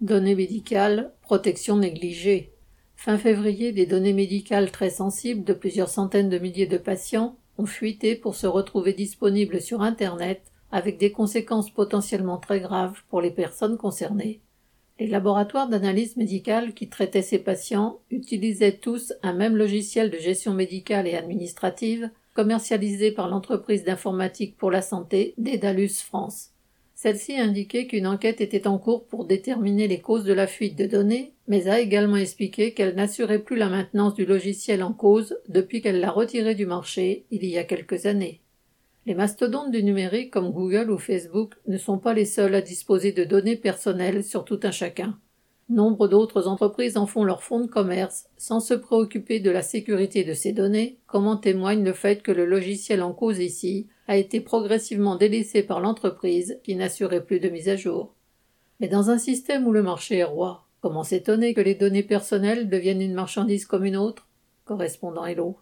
Données médicales, protection négligée. Fin février, des données médicales très sensibles de plusieurs centaines de milliers de patients ont fuité pour se retrouver disponibles sur Internet avec des conséquences potentiellement très graves pour les personnes concernées. Les laboratoires d'analyse médicale qui traitaient ces patients utilisaient tous un même logiciel de gestion médicale et administrative commercialisé par l'entreprise d'informatique pour la santé Dédalus France. Celle-ci indiquait qu'une enquête était en cours pour déterminer les causes de la fuite de données, mais a également expliqué qu'elle n'assurait plus la maintenance du logiciel en cause depuis qu'elle l'a retiré du marché il y a quelques années. Les mastodontes du numérique comme Google ou Facebook ne sont pas les seuls à disposer de données personnelles sur tout un chacun. Nombre d'autres entreprises en font leur fonds de commerce sans se préoccuper de la sécurité de ces données, comme en témoigne le fait que le logiciel en cause ici a été progressivement délaissé par l'entreprise qui n'assurait plus de mise à jour. Mais dans un système où le marché est roi, comment s'étonner que les données personnelles deviennent une marchandise comme une autre? Correspondant Hello.